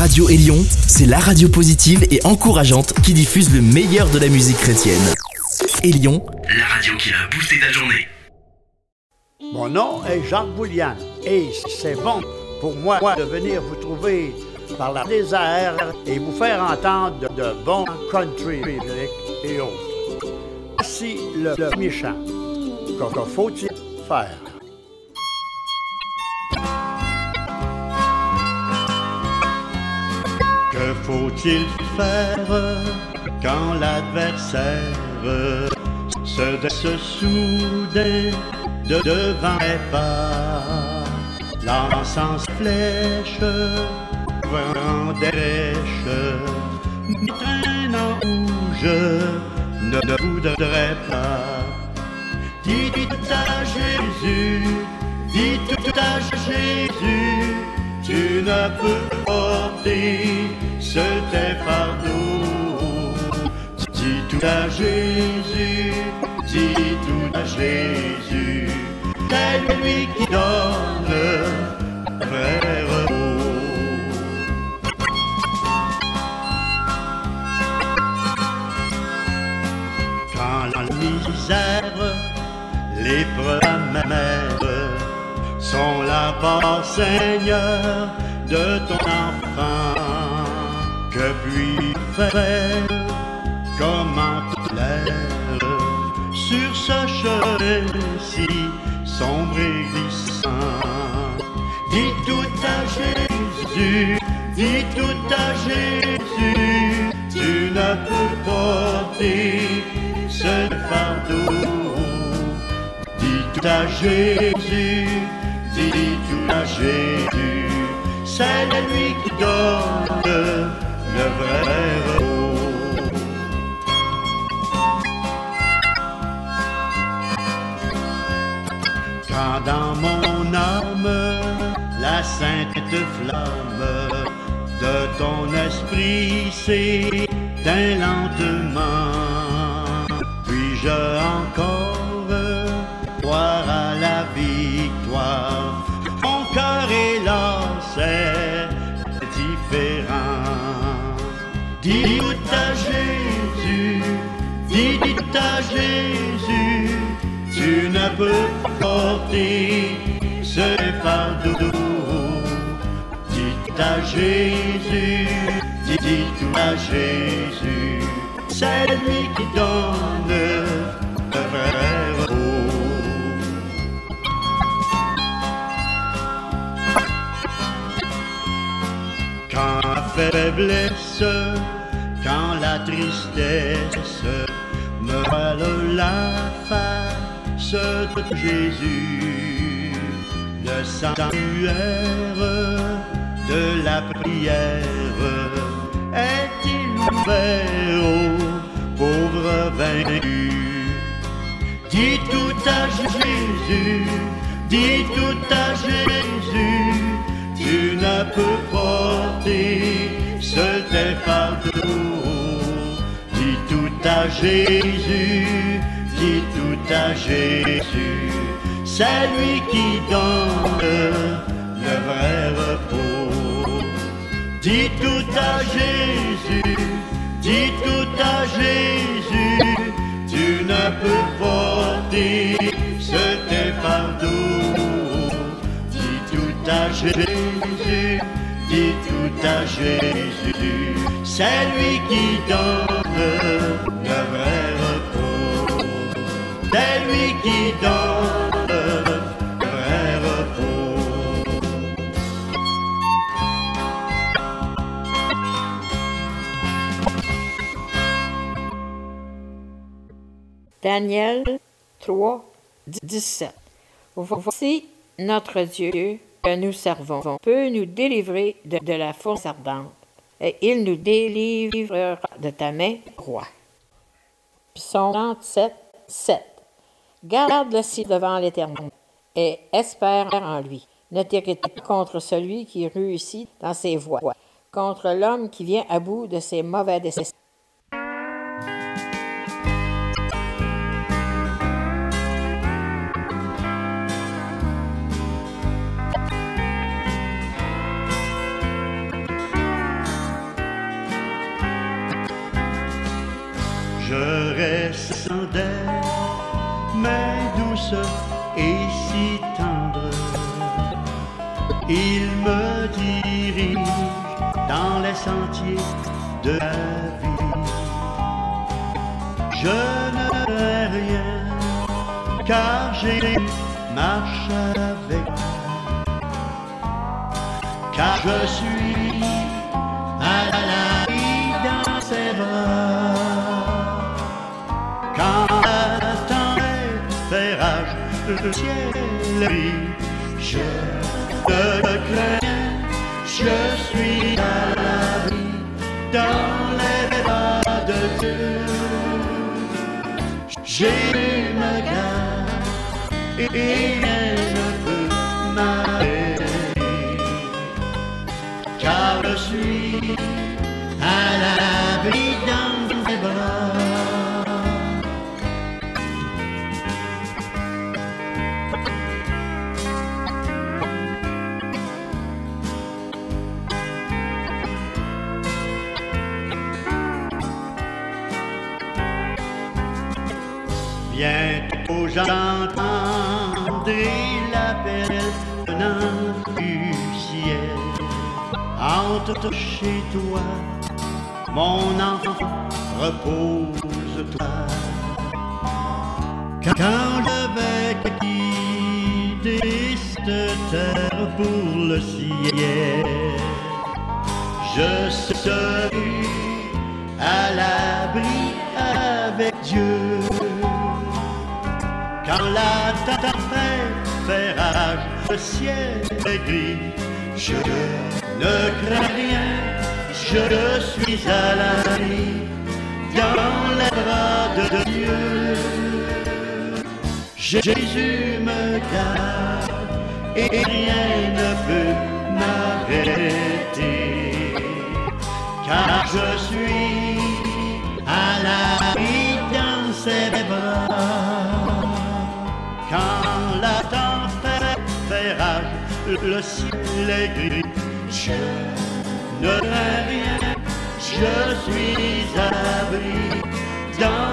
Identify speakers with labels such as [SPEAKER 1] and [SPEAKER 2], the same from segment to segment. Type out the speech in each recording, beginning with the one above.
[SPEAKER 1] Radio Élion, c'est la radio positive et encourageante qui diffuse le meilleur de la musique chrétienne. Élion, la radio qui a boosté ta journée.
[SPEAKER 2] Mon nom est Jacques Boulian et c'est bon pour moi de venir vous trouver par la désert et vous faire entendre de, bons country music et autres. Voici le, le méchant. Que faut-il faire? Que faut-il faire quand l'adversaire se, se souder de devant les pas? Lançant flèche, vent dèche, traînant où je ne voudrais pas. Tout à Jésus, tout à Jésus, tu ne peux porter ce tes fardeaux. Dis tout à Jésus, dis tout à Jésus, c'est lui qui donne vrai repos. Quand la misère, l'épreuve amère sont là bas Seigneur, de ton enfant. Que puis faire Comment plaire sur ce chemin-ci sombre et glissant Dis tout à Jésus, dis tout à Jésus, tu ne peux porter ce fardeau. Dis tout à Jésus, Jésus, c'est lui qui donne le vrai repos. Quand dans mon âme la sainte flamme de ton esprit s'éteint lentement, puis-je encore Dis tout à Jésus, dis tout à Jésus, tu ne peux porter ce fardeau. Dis tout à Jésus, dis, dis à Jésus, c'est lui qui donne le vrai faiblesse, quand la tristesse me voile la face de Jésus, le sanctuaire de la prière est-il ouvert aux pauvres vaincus? Dis tout à Jésus, dis tout à Jésus, tu ne peux porter fardeaux. Dis tout à Jésus, dis tout à Jésus, c'est lui qui donne le vrai repos. Dis tout à Jésus, dis tout à Jésus, tu ne peux porter ce tes fardeaux. Dis tout à Jésus, dis tout à Jésus, c'est lui qui donne le vrai repos. C'est lui qui donne le vrai repos.
[SPEAKER 3] Daniel 3, 17. Voici notre Dieu que nous servons peut nous délivrer de, la fournaise ardente, et il nous délivrera de ta main, roi. Psaume 37, 7. Garde le ciel devant l'Éternel et espère en lui. Ne t'irrite pas contre celui qui réussit dans ses voies, contre l'homme qui vient à bout de ses mauvais desseins.
[SPEAKER 2] Je descendais, mais douce et si tendre. Il me dirige dans les sentiers de la vie. Je ne fais rien, car j'ai marche avec car je suis le ciel je ne crains, je suis à la vie dans les bras de Dieu. J'ai ma garde et Bientôt j'entendrai l'appel venant du ciel. Entre chez toi, mon enfant, repose-toi. Quand je vais quitter cette terre pour le ciel, je serai à l'abri avec Dieu. Quand la tempête fait rage, le ciel est gris, je ne crains rien, je suis à l'abri dans les bras de Dieu. Jésus me garde et rien ne peut m'arrêter, car je suis le ciel est gris, je ne rien, je suis à l'abri dans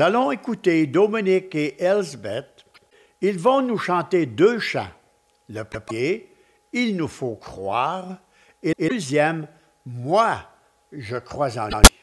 [SPEAKER 2] Nous allons écouter Dominique et Elsbeth. Ils vont nous chanter deux chants. Le premier, Il nous faut croire, et le deuxième, Moi, je crois en lui.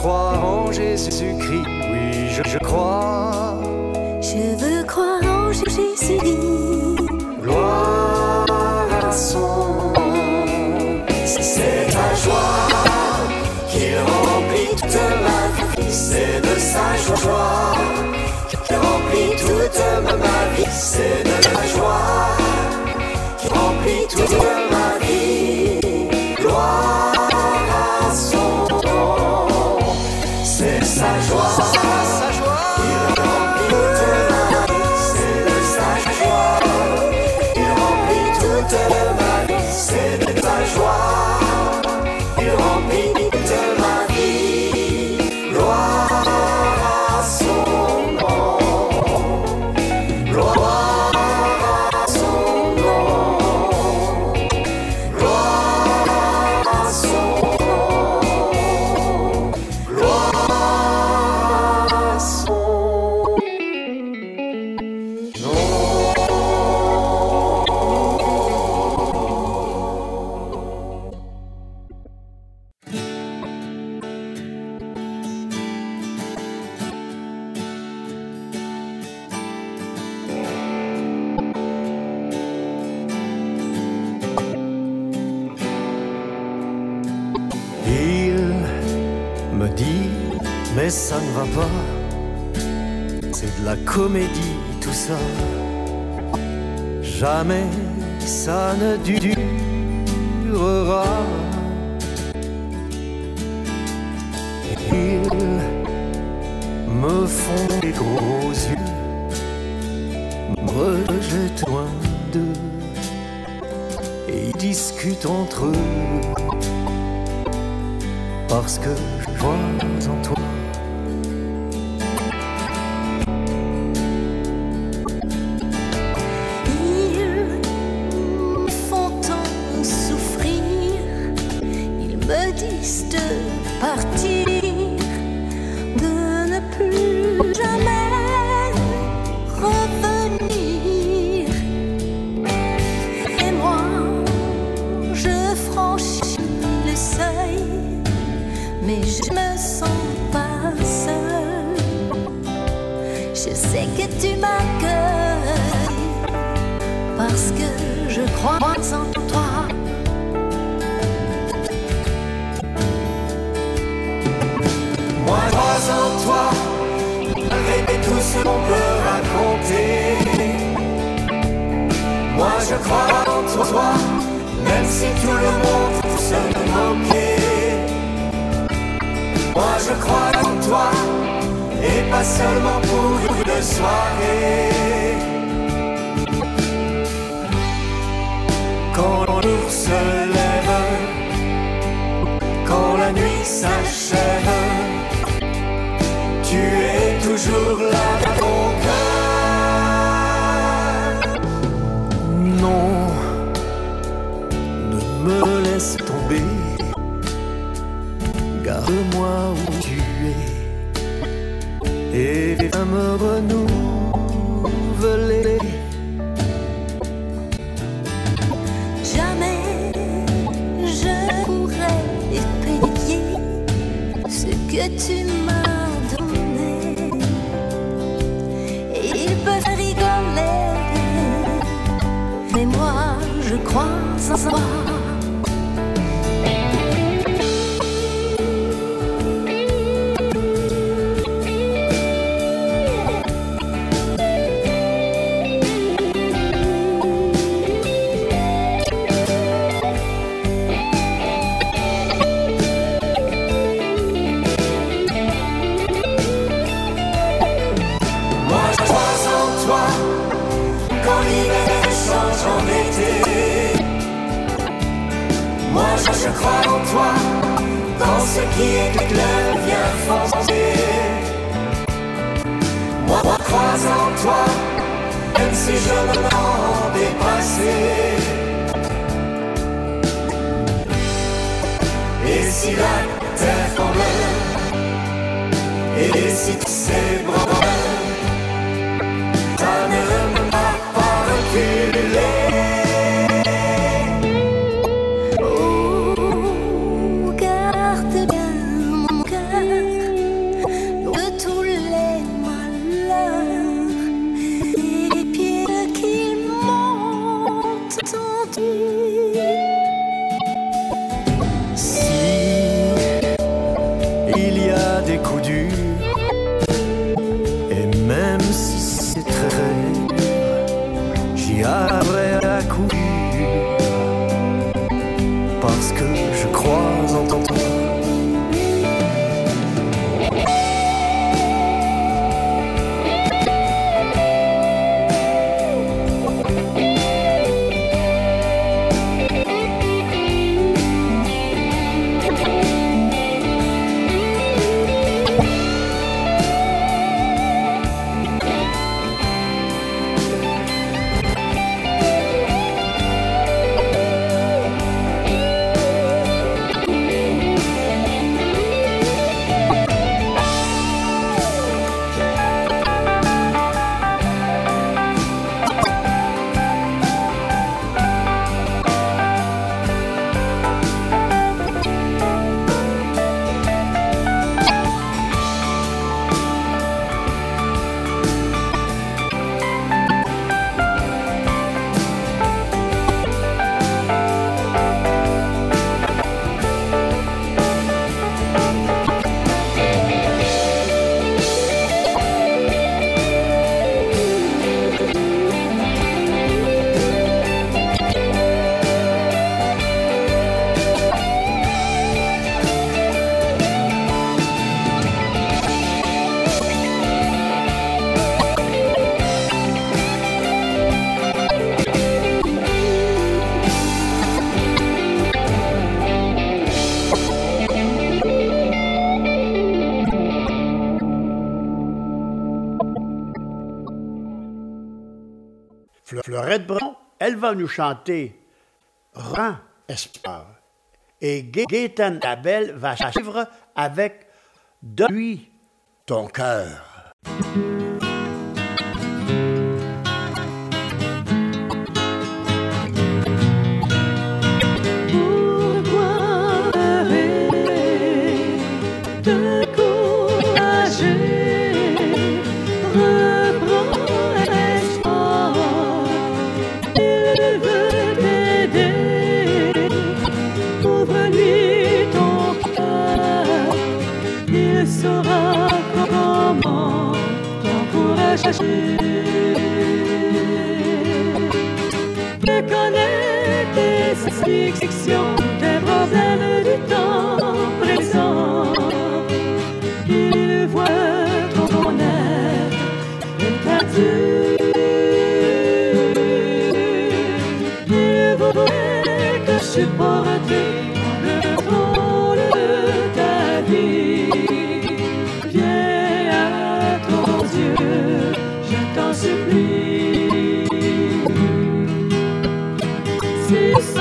[SPEAKER 4] Croire en Jésus-Christ.
[SPEAKER 5] Oui, je veux croire, veux croire en Jésus-Christ, oui, je, je crois.
[SPEAKER 4] Je veux croire en Jésus-Christ.
[SPEAKER 5] Gloire à son nom. C'est ta joie qu'il remplit toute ma vie. C'est de sa joie des gros yeux, me rejettent loin d'eux et ils discutent entre eux parce que je vois en toi.
[SPEAKER 4] Je sais que tu m'accueilles parce que je crois en toi.
[SPEAKER 5] Moi, je crois en toi, malgré tout ce qu'on peut raconter. Moi, je crois en toi, même si tout le monde se moquait. Moi, je crois en toi, et pas seulement pour une soirée. Quand l'ours se lève, quand la nuit s'achève, tu es toujours là mon cœur.
[SPEAKER 2] Elle va nous chanter Rends espoir. Et Gaétan Abel va suivre avec
[SPEAKER 6] De lui ton cœur.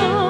[SPEAKER 6] Oh.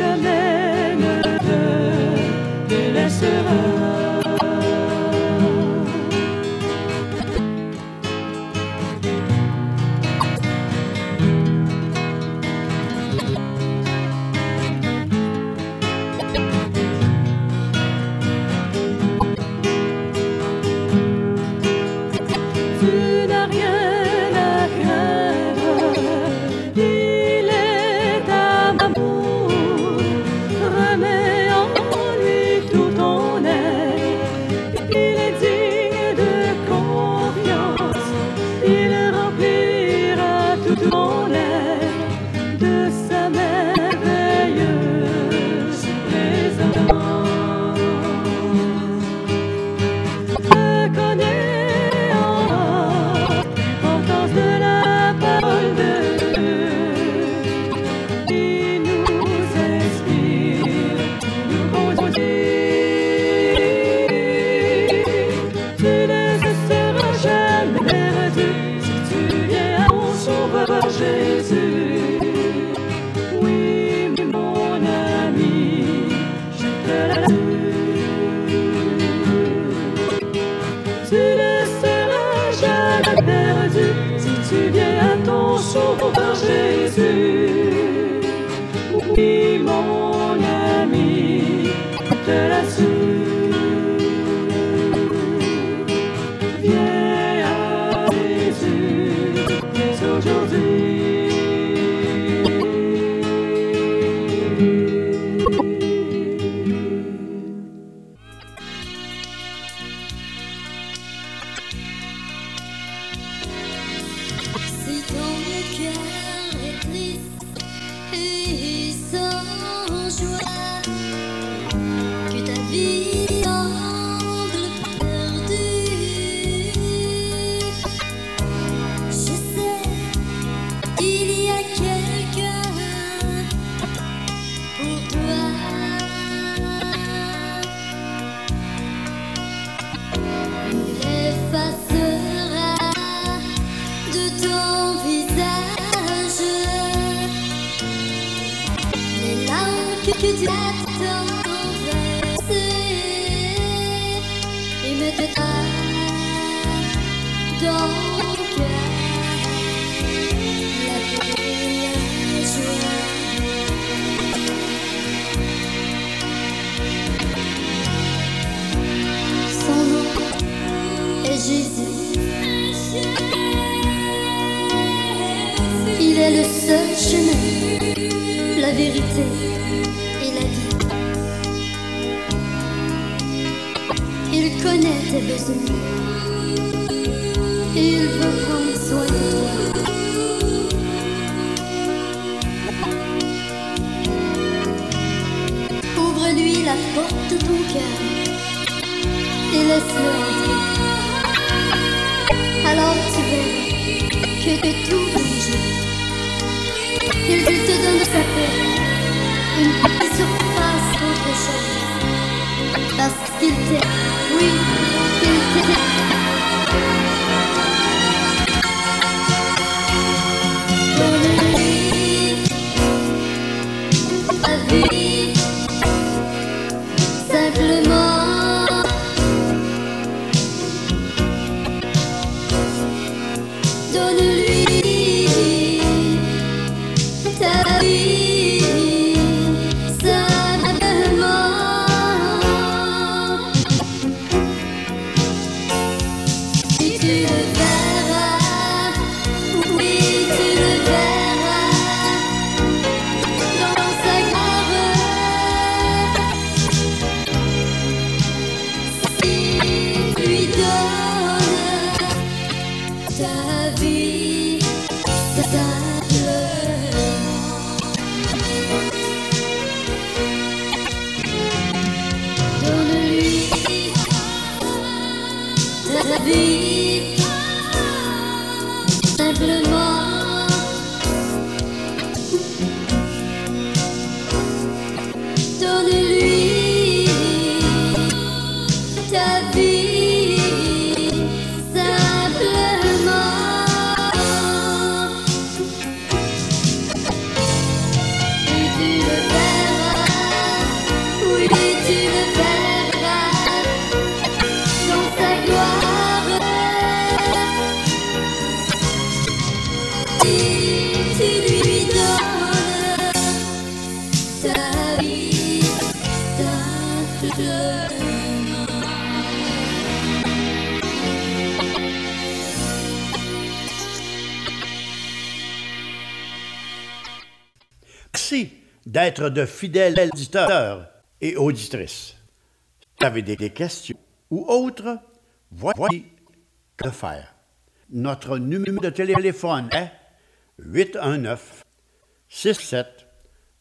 [SPEAKER 6] jamais. 高値 Oui, mon ami, te l'assure. Viens
[SPEAKER 7] le seul chemin, la vérité connaît tes besoins. Il veut prendre soin de toi. Ouvre-lui la porte de ton cœur et laisse-le entrer. Alors tu verras que, tout bouge. Il te donne sa paix, une surpasse autre chose. Parce qu'il
[SPEAKER 2] d'être de fidèles auditeurs et auditrices. Si vous avez des questions ou autres, voici que faire. Notre numéro de téléphone est 819 67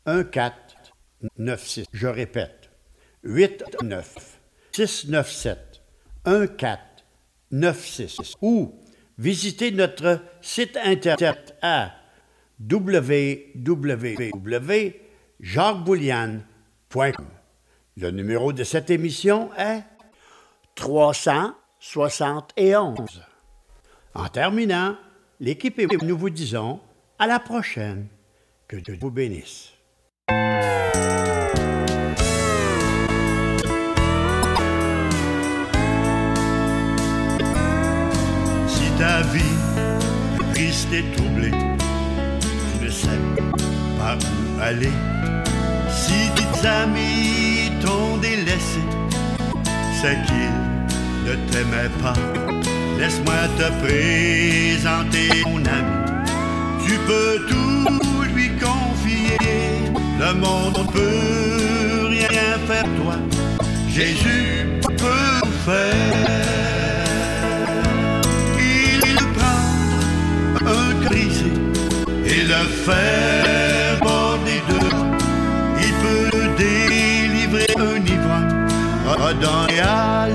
[SPEAKER 2] 14 96. Je répète, 819 697 14 96. Ou visitez notre site internet à www.jacquesboulian.com. Le numéro de cette émission est 371. En terminant, l'équipe et nous vous disons à la prochaine. Que Dieu vous bénisse.
[SPEAKER 8] Si ta vie triste et troublée,
[SPEAKER 2] Allez, si tes amis t'ont délaissé, c'est qu'ils ne t'aimaient pas. Laisse-moi te présenter mon ami. Tu peux tout lui confier. Le monde ne peut rien faire toi. Jésus peut faire. Il prendre un brisé et le faire redonner à